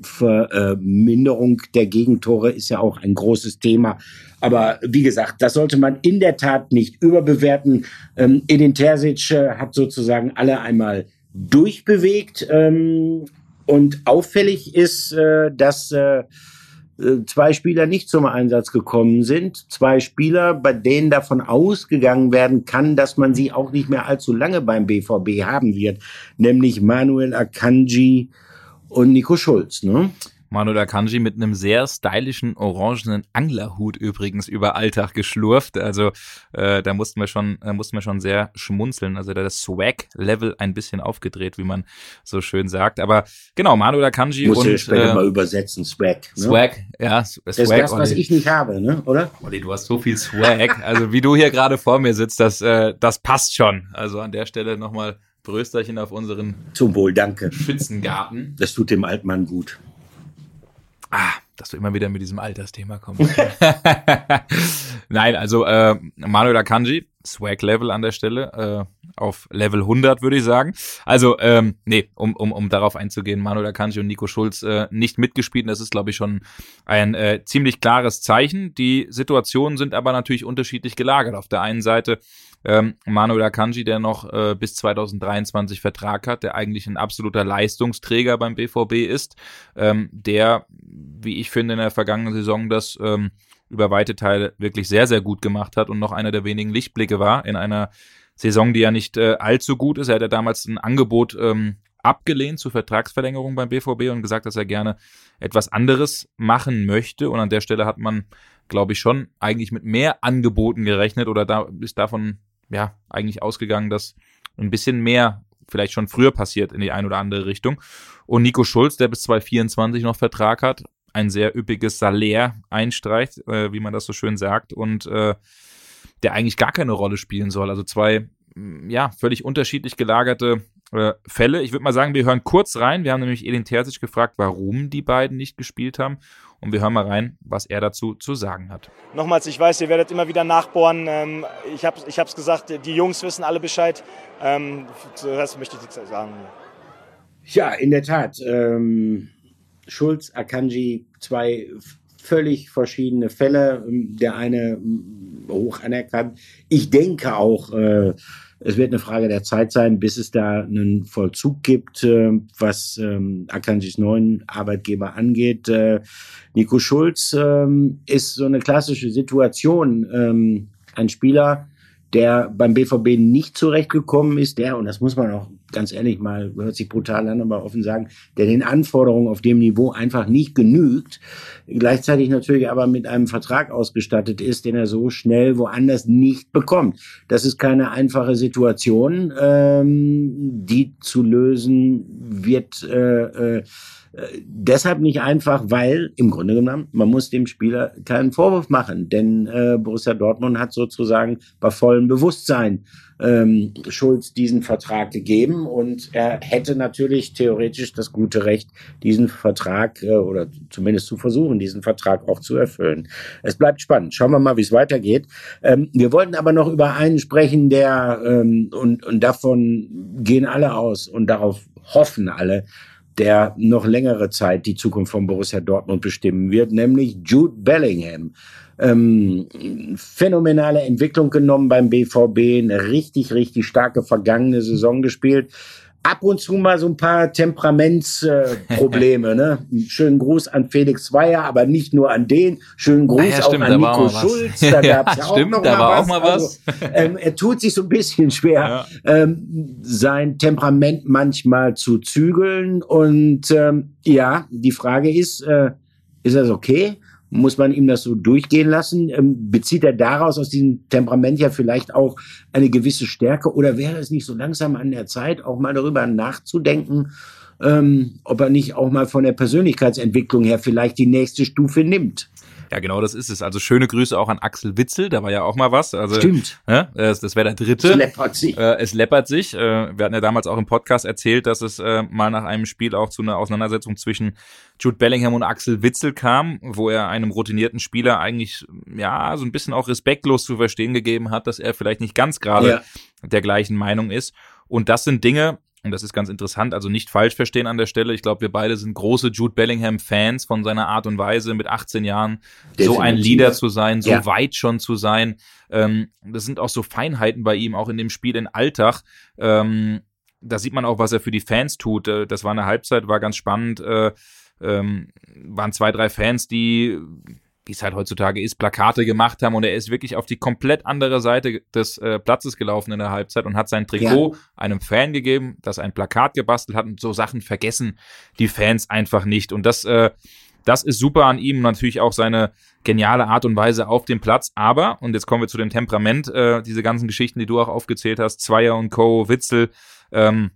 Verminderung der Gegentore ist ja auch ein großes Thema. Aber wie gesagt, das sollte man in der Tat nicht überbewerten. Ähm, Edin Terzic äh, hat sozusagen alle einmal durchbewegt. Ähm, und auffällig ist, äh, dass äh, äh, zwei Spieler nicht zum Einsatz gekommen sind. Zwei Spieler, bei denen davon ausgegangen werden kann, dass man sie auch nicht mehr allzu lange beim BVB haben wird. Nämlich Manuel Akanji und Nico Schulz. Ne? Manuel Akanji mit einem sehr stylischen orangenen Anglerhut übrigens über Alltag geschlurft. Also äh, da mussten wir schon, da mussten wir schon sehr schmunzeln. Also da das Swag-Level ein bisschen aufgedreht, wie man so schön sagt. Aber genau, Manuel Akanji Muss und ich später äh, mal übersetzen, Swag. Ne? Swag, ja, Swag. Das ist das, was Olli. ich nicht habe, ne? oder? Olli, du hast so viel Swag. Also wie du hier gerade vor mir sitzt, das, äh, das passt schon. Also an der Stelle nochmal Brösterchen auf unseren Zum Wohl, danke. Schützengarten. Das tut dem Altmann gut. Ah, dass du immer wieder mit diesem Altersthema kommst. Nein, also äh, Manuel Akanji, Swag-Level an der Stelle, äh, auf Level 100 würde ich sagen. Also, ähm, nee, um, um, um darauf einzugehen, Manuel Akanji und Nico Schulz äh, nicht mitgespielt. Das ist, glaube ich, schon ein äh, ziemlich klares Zeichen. Die Situationen sind aber natürlich unterschiedlich gelagert. Auf der einen Seite ähm, Manuel Akanji, der noch äh, bis 2023 Vertrag hat, der eigentlich ein absoluter Leistungsträger beim BVB ist, ähm, der, wie ich finde, in der vergangenen Saison das ähm, über weite Teile wirklich sehr, sehr gut gemacht hat und noch einer der wenigen Lichtblicke war in einer Saison, die ja nicht äh, allzu gut ist. Er hat ja damals ein Angebot ähm, abgelehnt zur Vertragsverlängerung beim BVB und gesagt, dass er gerne etwas anderes machen möchte. Und an der Stelle hat man, glaube ich, schon eigentlich mit mehr Angeboten gerechnet oder da ist davon ja eigentlich ausgegangen, dass ein bisschen mehr vielleicht schon früher passiert in die eine oder andere Richtung. Und Nico Schulz, der bis 2024 noch Vertrag hat, ein sehr üppiges Salär einstreicht, äh, wie man das so schön sagt, und äh, der eigentlich gar keine Rolle spielen soll. Also zwei, mh, ja, völlig unterschiedlich gelagerte äh, Fälle. Ich würde mal sagen, wir hören kurz rein. Wir haben nämlich Edin Terzic gefragt, warum die beiden nicht gespielt haben. Und wir hören mal rein, was er dazu zu sagen hat. Nochmals, ich weiß, ihr werdet immer wieder nachbohren. Ähm, ich habe es gesagt, die Jungs wissen alle Bescheid. Ähm, zuerst möchte ich nichts sagen. Ja, in der Tat. Ähm, Schulz, Akanji, zwei völlig verschiedene Fälle. Der eine ähm, hoch anerkannt. Ich denke auch, äh, es wird eine Frage der Zeit sein, bis es da einen Vollzug gibt, äh, was ähm, Akanjis neuen Arbeitgeber angeht. Äh, Nico Schulz ähm, ist so eine klassische Situation. Ähm, ein Spieler, der beim BVB nicht zurechtgekommen ist, der, und das muss man auch ganz ehrlich mal, hört sich brutal an, aber offen sagen, der den Anforderungen auf dem Niveau einfach nicht genügt, gleichzeitig natürlich aber mit einem Vertrag ausgestattet ist, den er so schnell woanders nicht bekommt. Das ist keine einfache Situation, ähm, die zu lösen wird. Äh, äh, deshalb nicht einfach, weil im Grunde genommen, man muss dem Spieler keinen Vorwurf machen, denn äh, Borussia Dortmund hat sozusagen bei vollem Bewusstsein ähm, Schulz diesen Vertrag gegeben und er hätte natürlich theoretisch das gute Recht, diesen Vertrag äh, oder zumindest zu versuchen, diesen Vertrag auch zu erfüllen. Es bleibt spannend. Schauen wir mal, wie es weitergeht. Ähm, wir wollten aber noch über einen sprechen, der ähm, und, und davon gehen alle aus und darauf hoffen alle, der noch längere Zeit die Zukunft von Borussia Dortmund bestimmen wird, nämlich Jude Bellingham. Ähm, phänomenale Entwicklung genommen beim BVB, eine richtig, richtig starke vergangene Saison gespielt. Ab und zu mal so ein paar Temperamentsprobleme. Äh, ne? Schönen Gruß an Felix Zweier, aber nicht nur an den. Schönen Gruß ja, auch stimmt, an Nico auch mal was. Schulz. Da Ja, gab's ja, auch stimmt, noch da mal war was. auch mal was. Also, ähm, er tut sich so ein bisschen schwer, ähm, sein Temperament manchmal zu zügeln. Und ähm, ja, die Frage ist, äh, ist das okay? Muss man ihm das so durchgehen lassen? Ähm, bezieht er daraus aus diesem Temperament ja vielleicht auch eine gewisse Stärke? Oder wäre es nicht so langsam an der Zeit, auch mal darüber nachzudenken, ähm, ob er nicht auch mal von der Persönlichkeitsentwicklung her vielleicht die nächste Stufe nimmt? Ja, genau, das ist es. Also schöne Grüße auch an Axel Witzel, da war ja auch mal was. Also, Stimmt. Ne? Das, das wäre der dritte. Es läppert sich. Äh, es läppert sich. Äh, wir hatten ja damals auch im Podcast erzählt, dass es äh, mal nach einem Spiel auch zu einer Auseinandersetzung zwischen Jude Bellingham und Axel Witzel kam, wo er einem routinierten Spieler eigentlich ja so ein bisschen auch respektlos zu verstehen gegeben hat, dass er vielleicht nicht ganz gerade Ja. der gleichen Meinung ist. Und das sind Dinge, und das ist ganz interessant, also nicht falsch verstehen an der Stelle. Ich glaube, wir beide sind große Jude Bellingham-Fans von seiner Art und Weise, mit 18 Jahren so ein Definitiv. Leader zu sein, so Ja. weit schon zu sein. Ähm, das sind auch so Feinheiten bei ihm, auch in dem Spiel in Alltag. Ähm, da sieht man auch, was er für die Fans tut. Äh, Das war eine Halbzeit, war ganz spannend. Äh, ähm, waren zwei, drei Fans, die wie es halt heutzutage ist, Plakate gemacht haben und er ist wirklich auf die komplett andere Seite des äh, Platzes gelaufen in der Halbzeit und hat sein Trikot ja. einem Fan gegeben, das ein Plakat gebastelt hat und so Sachen vergessen die Fans einfach nicht und das äh, das ist super an ihm, natürlich auch seine geniale Art und Weise auf dem Platz. Aber, und jetzt kommen wir zu dem Temperament, äh, diese ganzen Geschichten, die du auch aufgezählt hast, Zweier und Co., Witzel, ähm,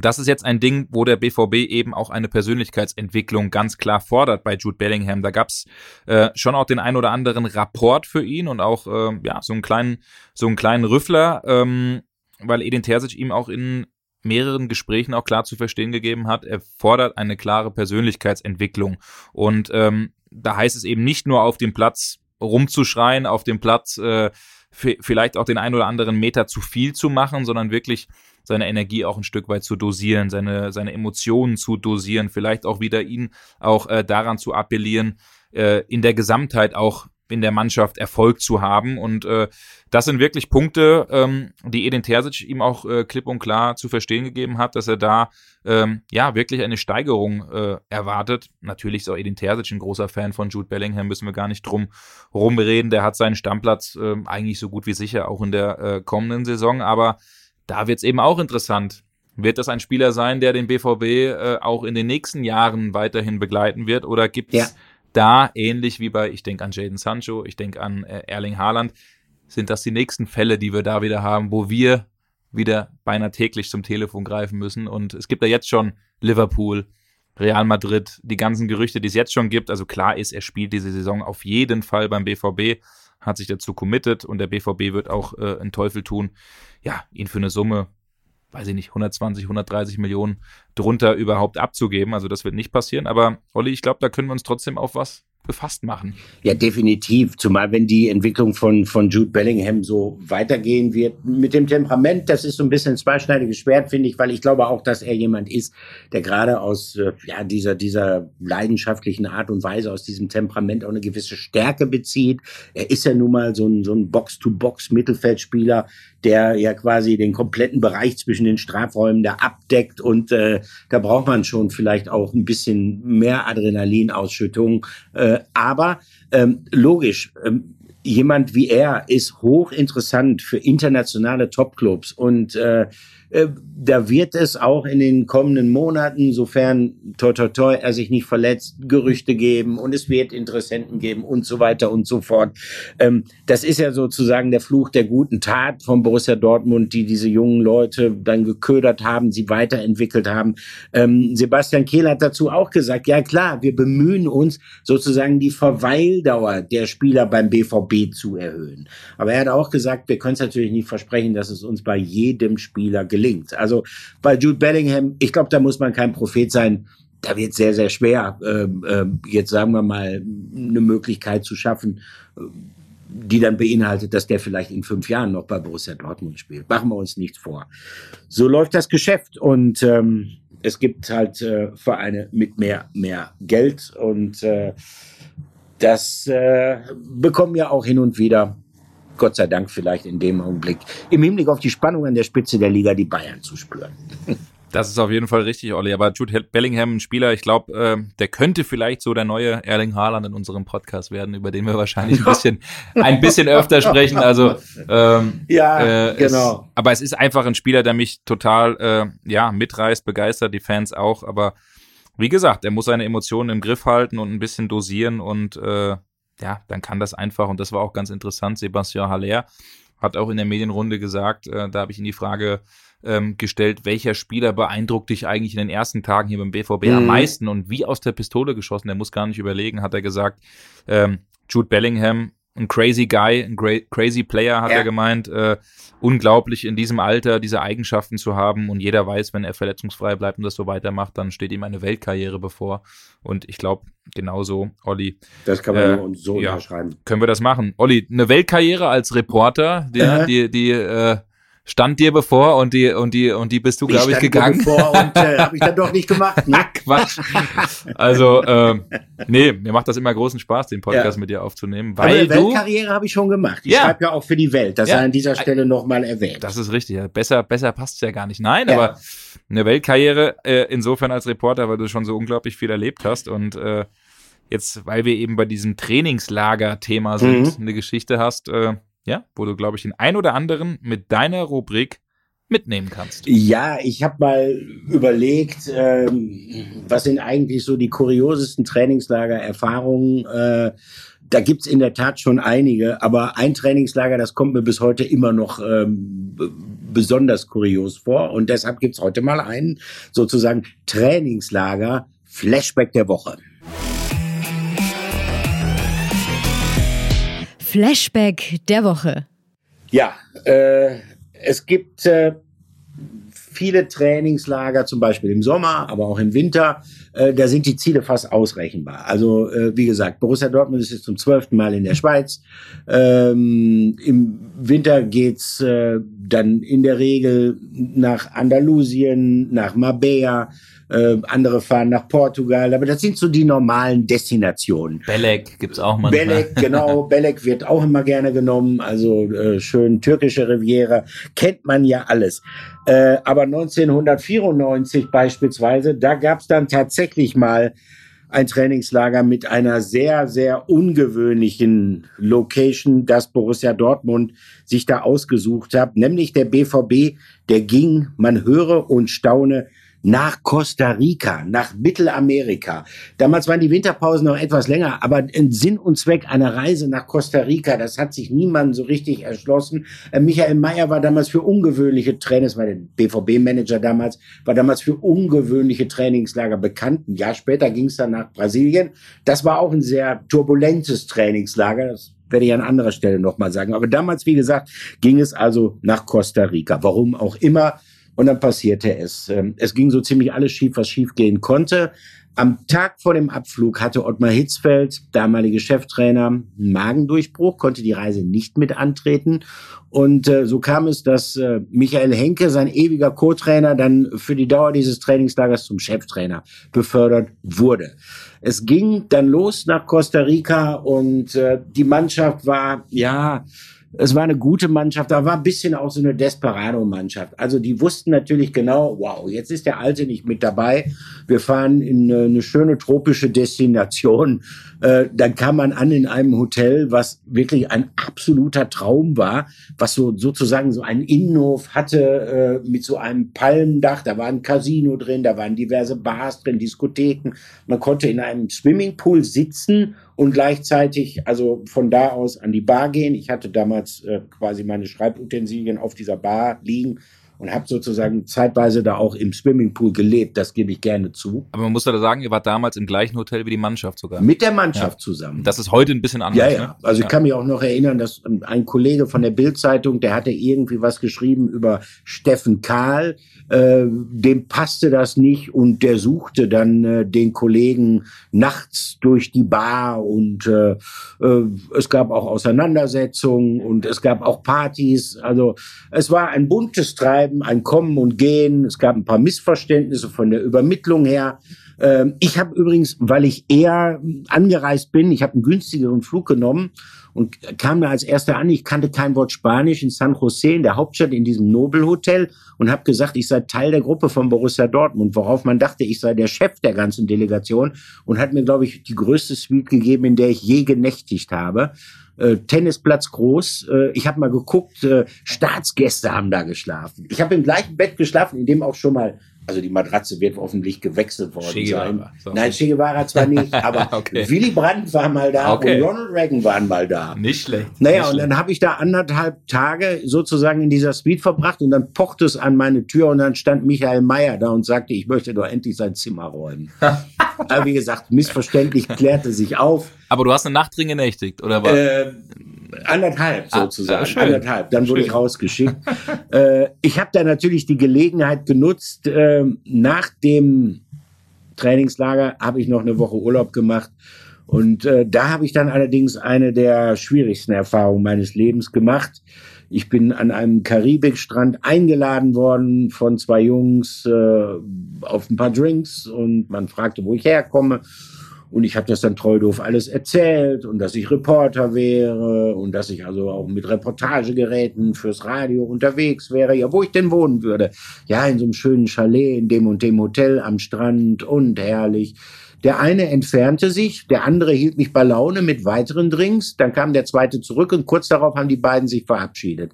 das ist jetzt ein Ding, wo der BVB eben auch eine Persönlichkeitsentwicklung ganz klar fordert bei Jude Bellingham. Da gab's äh, schon auch den ein oder anderen Rapport für ihn und auch äh, ja so einen kleinen so einen kleinen Rüffler, ähm, weil Edin Terzic ihm auch in mehreren Gesprächen auch klar zu verstehen gegeben hat, er fordert eine klare Persönlichkeitsentwicklung. Und ähm, da heißt es eben nicht nur auf dem Platz rumzuschreien, auf dem Platz äh, vielleicht auch den ein oder anderen Meter zu viel zu machen, sondern wirklich seine Energie auch ein Stück weit zu dosieren, seine, seine Emotionen zu dosieren, vielleicht auch wieder ihn auch äh, daran zu appellieren, äh, in der Gesamtheit auch in der Mannschaft Erfolg zu haben. Und äh, das sind wirklich Punkte, ähm, die Edin Terzic ihm auch äh, klipp und klar zu verstehen gegeben hat, dass er da ähm, ja wirklich eine Steigerung äh, erwartet. Natürlich ist auch Edin Terzic ein großer Fan von Jude Bellingham, müssen wir gar nicht drum rumreden. Der hat seinen Stammplatz äh, eigentlich so gut wie sicher auch in der äh, kommenden Saison, aber da wird es eben auch interessant. Wird das ein Spieler sein, der den BVB äh, auch in den nächsten Jahren weiterhin begleiten wird? Oder gibt es ja. da, ähnlich wie bei, ich denke an Jaden Sancho, ich denke an äh, Erling Haaland, sind das die nächsten Fälle, die wir da wieder haben, wo wir wieder beinahe täglich zum Telefon greifen müssen? Und es gibt da jetzt schon Liverpool, Real Madrid, die ganzen Gerüchte, die es jetzt schon gibt. Also klar ist, er spielt diese Saison auf jeden Fall beim BVB hat sich dazu committed und der BVB wird auch äh, einen Teufel tun, ja, ihn für eine Summe, weiß ich nicht, 120, 130 Millionen drunter überhaupt abzugeben. Also das wird nicht passieren. Aber Olli, ich glaube, da können wir uns trotzdem auf was gefasst machen. Ja, definitiv. Zumal wenn die Entwicklung von, von Jude Bellingham so weitergehen wird. Mit dem Temperament, das ist so ein bisschen ein zweischneidiges Schwert, finde ich, weil ich glaube auch, dass er jemand ist, der gerade aus äh, ja, dieser, dieser leidenschaftlichen Art und Weise, aus diesem Temperament auch eine gewisse Stärke bezieht. Er ist ja nun mal so ein, so ein Box-to-Box-Mittelfeldspieler, der ja quasi den kompletten Bereich zwischen den Strafräumen da abdeckt und äh, da braucht man schon vielleicht auch ein bisschen mehr Adrenalinausschüttung. Äh, aber ähm, logisch, ähm, jemand wie er ist hochinteressant für internationale Topclubs und äh, äh, da wird es auch in den kommenden Monaten, sofern toi toi toi er sich nicht verletzt, Gerüchte geben und es wird Interessenten geben und so weiter und so fort. Ähm, das ist ja sozusagen der Fluch der guten Tat von Borussia Dortmund, die diese jungen Leute dann geködert haben, sie weiterentwickelt haben. Ähm, Sebastian Kehl hat dazu auch gesagt, ja klar, wir bemühen uns sozusagen die Verweildauer der Spieler beim BVB zu erhöhen. Aber er hat auch gesagt, wir können es natürlich nicht versprechen, dass es uns bei jedem Spieler gelingt gelingt. Also bei Jude Bellingham, ich glaube, da muss man kein Prophet sein. Da wird sehr, sehr schwer, ähm, äh, jetzt sagen wir mal, eine Möglichkeit zu schaffen, die dann beinhaltet, dass der vielleicht in fünf Jahren noch bei Borussia Dortmund spielt. Machen wir uns nichts vor. So läuft das Geschäft und ähm, es gibt halt äh, Vereine mit mehr, mehr Geld und äh, das äh, bekommen wir auch hin und wieder Gott sei Dank vielleicht in dem Augenblick im Hinblick auf die Spannung an der Spitze der Liga die Bayern zu spüren. Das ist auf jeden Fall richtig, Olli. Aber Jude Bellingham, ein Spieler, ich glaube, äh, der könnte vielleicht so der neue Erling Haaland in unserem Podcast werden, über den wir wahrscheinlich ein bisschen, ein bisschen öfter sprechen. Also ähm, ja, äh, genau. Es, aber es ist einfach ein Spieler, der mich total äh, ja mitreißt, begeistert, die Fans auch. Aber wie gesagt, er muss seine Emotionen im Griff halten und ein bisschen dosieren und äh, ja, dann kann das einfach, und das war auch ganz interessant, Sebastian Haller hat auch in der Medienrunde gesagt, äh, da habe ich ihn die Frage ähm, gestellt, welcher Spieler beeindruckt dich eigentlich in den ersten Tagen hier beim BVB mhm. am meisten und wie aus der Pistole geschossen, der muss gar nicht überlegen, hat er gesagt, ähm, Jude Bellingham ein crazy Guy, ein crazy Player, hat ja. er gemeint. Äh, unglaublich in diesem Alter diese Eigenschaften zu haben und jeder weiß, wenn er verletzungsfrei bleibt und das so weitermacht, dann steht ihm eine Weltkarriere bevor. Und ich glaube, genauso, Olli. Das kann man äh, uns so ja, Können wir das machen? Olli, eine Weltkarriere als Reporter, der, die, die, äh, stand dir bevor und die und die und die bist du glaube ich, gegangen. Bevor und äh, habe ich dann doch nicht gemacht. Ne? Quatsch. Also ähm, nee, mir macht das immer großen Spaß, den Podcast ja. mit dir aufzunehmen, weil Aber Weltkarriere habe ich schon gemacht. Ich ja. schreibe ja auch für die Welt. Das ja. sei an dieser Stelle nochmal erwähnt. Das ist richtig. Besser besser passt ja gar nicht. Nein, ja. aber eine Weltkarriere äh, insofern als Reporter, weil du schon so unglaublich viel erlebt hast und äh, jetzt, weil wir eben bei diesem Trainingslager-Thema sind, mhm. eine Geschichte hast. Äh, ja, wo du, glaube ich, den ein oder anderen mit deiner Rubrik mitnehmen kannst. Ja, ich habe mal überlegt, ähm, was sind eigentlich so die kuriosesten Trainingslager-Erfahrungen. Äh, da gibt's in der Tat schon einige, aber ein Trainingslager, das kommt mir bis heute immer noch ähm, besonders kurios vor. Und deshalb gibt's heute mal einen sozusagen Trainingslager Flashback der Woche. Flashback der Woche. Ja, äh, es gibt äh, viele Trainingslager, zum Beispiel im Sommer, aber auch im Winter. Äh, da sind die Ziele fast ausrechenbar. Also äh, wie gesagt, Borussia Dortmund ist jetzt zum zwölften Mal in der Schweiz. Ähm, Im Winter geht's äh, dann in der Regel nach Andalusien, nach Mabea äh, andere fahren nach Portugal, aber das sind so die normalen Destinationen. Belek gibt's auch manchmal. Belek, genau, Belek wird auch immer gerne genommen, also äh, schön türkische Riviera, kennt man ja alles. Äh, aber 1994 beispielsweise, da gab's dann tatsächlich mal ein Trainingslager mit einer sehr, sehr ungewöhnlichen Location, das Borussia Dortmund sich da ausgesucht hat, nämlich der BVB, der ging, man höre und staune, nach Costa Rica, nach Mittelamerika. Damals waren die Winterpausen noch etwas länger, aber Sinn und Zweck einer Reise nach Costa Rica, das hat sich niemand so richtig erschlossen. Äh, Michael Mayer war damals für ungewöhnliche Trainings, war der BVB-Manager damals, war damals für ungewöhnliche Trainingslager bekannt. Ein Jahr später ging es dann nach Brasilien. Das war auch ein sehr turbulentes Trainingslager. Das werde ich an anderer Stelle nochmal sagen. Aber damals, wie gesagt, ging es also nach Costa Rica. Warum auch immer. Und dann passierte es. Ähm, es ging so ziemlich alles schief, was schief gehen konnte. Am Tag vor dem Abflug hatte Ottmar Hitzfeld, damalige Cheftrainer, einen Magendurchbruch, konnte die Reise nicht mit antreten. Und äh, so kam es, dass äh, Michael Henke, sein ewiger Co-Trainer, dann für die Dauer dieses Trainingslagers zum Cheftrainer befördert wurde. Es ging dann los nach Costa Rica und äh, die Mannschaft war, ja, es war eine gute Mannschaft, da war ein bisschen auch so eine Desperado-Mannschaft. Also die wussten natürlich genau, wow, jetzt ist der Alte nicht mit dabei. Wir fahren in eine schöne tropische Destination. Äh, dann kam man an in einem Hotel, was wirklich ein absoluter Traum war, was so sozusagen so einen Innenhof hatte äh, mit so einem Palmendach. Da war ein Casino drin, da waren diverse Bars drin, Diskotheken. Man konnte in einem Swimmingpool sitzen und gleichzeitig also von da aus an die Bar gehen. Ich hatte damals äh, quasi meine Schreibutensilien auf dieser Bar liegen und habe sozusagen zeitweise da auch im Swimmingpool gelebt, das gebe ich gerne zu. Aber man muss da sagen, ihr wart damals im gleichen Hotel wie die Mannschaft sogar. Mit der Mannschaft ja. zusammen. Das ist heute ein bisschen anders. Ja, ja. Ne? Also ja. ich kann mich auch noch erinnern, dass ein Kollege von der Bildzeitung, der hatte irgendwie was geschrieben über Steffen Kahl, äh, dem passte das nicht und der suchte dann äh, den Kollegen nachts durch die Bar und äh, äh, es gab auch Auseinandersetzungen und es gab auch Partys. Also es war ein buntes Treiben bleiben, ein Kommen und Gehen. Es gab ein paar Missverständnisse von der Übermittlung her. Ähm, ich habe übrigens, weil ich eher angereist bin, ich habe einen günstigeren Flug genommen und kam da als erster an. Ich kannte kein Wort Spanisch in San Jose, in der Hauptstadt, in diesem Nobelhotel und habe gesagt, ich sei Teil der Gruppe von Borussia Dortmund, worauf man dachte, ich sei der Chef der ganzen Delegation und hat mir, glaube ich, die größte Suite gegeben, in der ich je genächtigt habe äh, Tennisplatz groß. Äh, ich habe mal geguckt, äh, Staatsgäste haben da geschlafen. Ich habe im gleichen Bett geschlafen, in dem auch schon mal also die Matratze wird hoffentlich gewechselt worden che sein. So. Nein, Che Guevara zwar nicht, aber okay. Willy Brandt war mal da okay. und Ronald Reagan waren mal da. Nicht schlecht. Naja, nicht und dann habe ich da anderthalb Tage sozusagen in dieser Suite verbracht und dann pochte es an meine Tür und dann stand Michael Mayer da und sagte, ich möchte doch endlich sein Zimmer räumen. aber wie gesagt, missverständlich klärte sich auf. Aber du hast eine Nacht drin genächtigt, oder was? Äh, anderthalb ah, sozusagen, ah, anderthalb. Dann wurde schön. ich rausgeschickt. äh, ich habe da natürlich die Gelegenheit genutzt. Äh, nach dem Trainingslager habe ich noch eine Woche Urlaub gemacht. Und äh, da habe ich dann allerdings eine der schwierigsten Erfahrungen meines Lebens gemacht. Ich bin an einem Karibikstrand eingeladen worden von zwei Jungs äh, auf ein paar Drinks und man fragte, wo ich herkomme. Und ich habe das dann treu doof alles erzählt und dass ich Reporter wäre und dass ich also auch mit Reportagegeräten fürs Radio unterwegs wäre. Ja, wo ich denn wohnen würde. Ja, in so einem schönen Chalet, in dem und dem Hotel am Strand und herrlich. Der eine entfernte sich, der andere hielt mich bei Laune mit weiteren Drinks. Dann kam der zweite zurück und kurz darauf haben die beiden sich verabschiedet.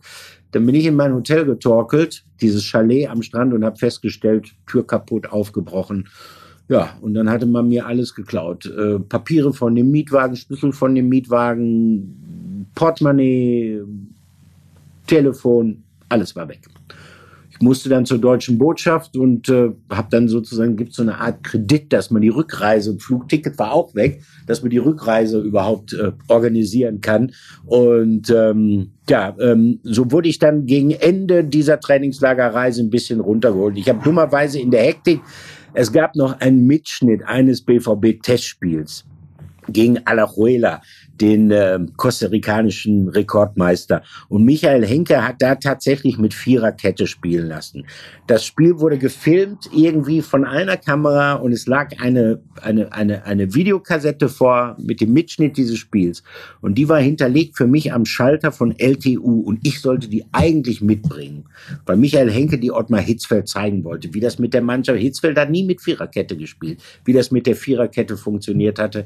Dann bin ich in mein Hotel getorkelt, dieses Chalet am Strand und habe festgestellt, Tür kaputt, aufgebrochen. Ja, und dann hatte man mir alles geklaut. Äh, Papiere von dem Mietwagen, Schlüssel von dem Mietwagen, Portemonnaie, Telefon, alles war weg. Ich musste dann zur deutschen Botschaft und äh, habe dann sozusagen, gibt so eine Art Kredit, dass man die Rückreise, Flugticket war auch weg, dass man die Rückreise überhaupt äh, organisieren kann. Und ähm, ja, ähm, so wurde ich dann gegen Ende dieser Trainingslagerreise ein bisschen runtergeholt. Ich habe dummerweise in der Hektik es gab noch einen Mitschnitt eines BVB-Testspiels gegen Alajuela den äh, kostarikanischen Rekordmeister. Und Michael Henke hat da tatsächlich mit Viererkette spielen lassen. Das Spiel wurde gefilmt irgendwie von einer Kamera und es lag eine, eine, eine, eine Videokassette vor mit dem Mitschnitt dieses Spiels. Und die war hinterlegt für mich am Schalter von LTU und ich sollte die eigentlich mitbringen, weil Michael Henke die Ottmar Hitzfeld zeigen wollte, wie das mit der Mannschaft, Hitzfeld hat nie mit Viererkette gespielt, wie das mit der Viererkette funktioniert hatte.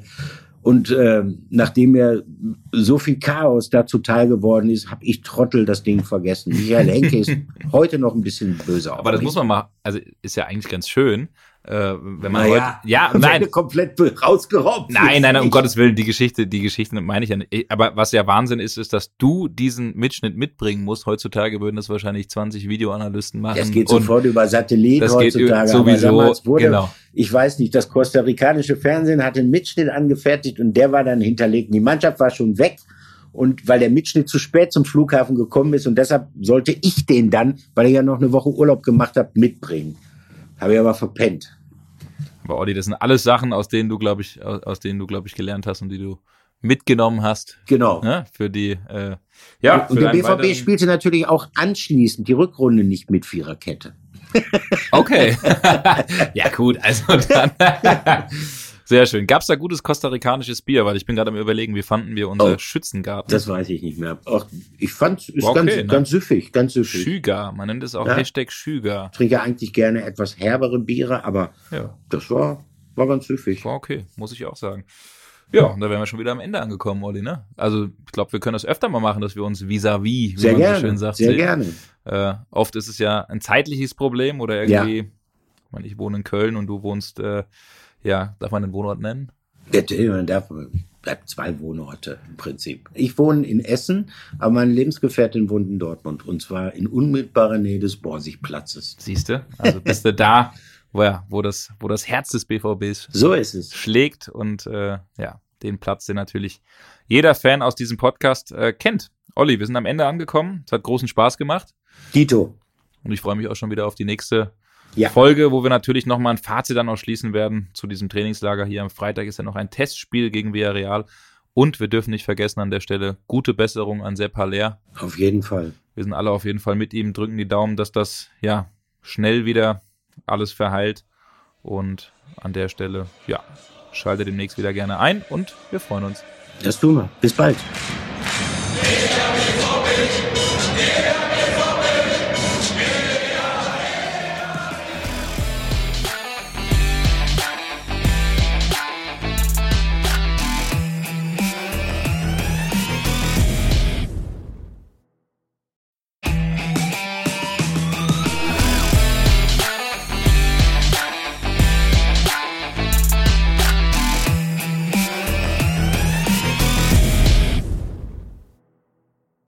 Und äh, nachdem mir so viel Chaos da zuteil geworden ist, habe ich Trottel das Ding vergessen. Michael Henke ist heute noch ein bisschen böse auf Aber das muss man mal, also ist ja eigentlich ganz schön, äh, wenn man naja, heute, ja, nein, komplett rausgeraubt. Nein, nein, nein, um Gottes Willen, die Geschichte, die Geschichte meine ich ja nicht. Aber was ja Wahnsinn ist, ist, dass du diesen Mitschnitt mitbringen musst. Heutzutage würden das wahrscheinlich 20 Videoanalysten machen. Das geht sofort über Satellit das heutzutage. Geht sowieso, wurde, genau. ich weiß nicht, das kostarikanische Fernsehen hat einen Mitschnitt angefertigt und der war dann hinterlegt. Die Mannschaft war schon weg und weil der Mitschnitt zu spät zum Flughafen gekommen ist und deshalb sollte ich den dann, weil ich ja noch eine Woche Urlaub gemacht habe, mitbringen. Habe ich aber verpennt. Aber Olli, das sind alles Sachen, aus denen du, glaube ich, aus denen du, glaube ich, gelernt hast und die du mitgenommen hast. Genau. Ne, für die, äh, ja. Und, und der BVB spielte natürlich auch anschließend die Rückrunde nicht mit Viererkette. Okay. ja, gut, also dann. Sehr schön. Gab es da gutes kostarikanisches Bier? Weil ich bin gerade am überlegen, wie fanden wir unser oh, Schützengarten? Das weiß ich nicht mehr. Ach, ich fand es okay, ganz, ne? ganz süffig, ganz süffig. Schüger, man nennt es auch ja. Hashtag Schüger. Ich trinke eigentlich gerne etwas herbere Biere, aber ja. das war, war ganz süffig. War okay, muss ich auch sagen. Ja, und da wären wir schon wieder am Ende angekommen, Olli, ne? Also, ich glaube, wir können das öfter mal machen, dass wir uns vis-à-vis, -vis, wie sehr man gerne, so schön sagt, sehr sehen. gerne. Äh, oft ist es ja ein zeitliches Problem oder irgendwie, ja. ich, meine, ich wohne in Köln und du wohnst, äh, ja, darf man den Wohnort nennen? Man darf, bleibt zwei Wohnorte im Prinzip. Ich wohne in Essen, aber meine Lebensgefährtin wohnt in Dortmund und zwar in unmittelbarer Nähe des Borsigplatzes. Siehst du? Also bist du da, wo, ja, wo, das, wo das Herz des BVBs so ist es. schlägt und äh, ja, den Platz, den natürlich jeder Fan aus diesem Podcast äh, kennt. Olli, wir sind am Ende angekommen. Es hat großen Spaß gemacht. Dito. Und ich freue mich auch schon wieder auf die nächste ja. Folge, wo wir natürlich nochmal ein Fazit dann auch schließen werden zu diesem Trainingslager. Hier am Freitag ist ja noch ein Testspiel gegen Villarreal. Und wir dürfen nicht vergessen an der Stelle, gute Besserung an Sepp Haller. Auf jeden Fall. Wir sind alle auf jeden Fall mit ihm, drücken die Daumen, dass das ja schnell wieder alles verheilt. Und an der Stelle, ja, schalte demnächst wieder gerne ein und wir freuen uns. Das tun wir. Bis bald.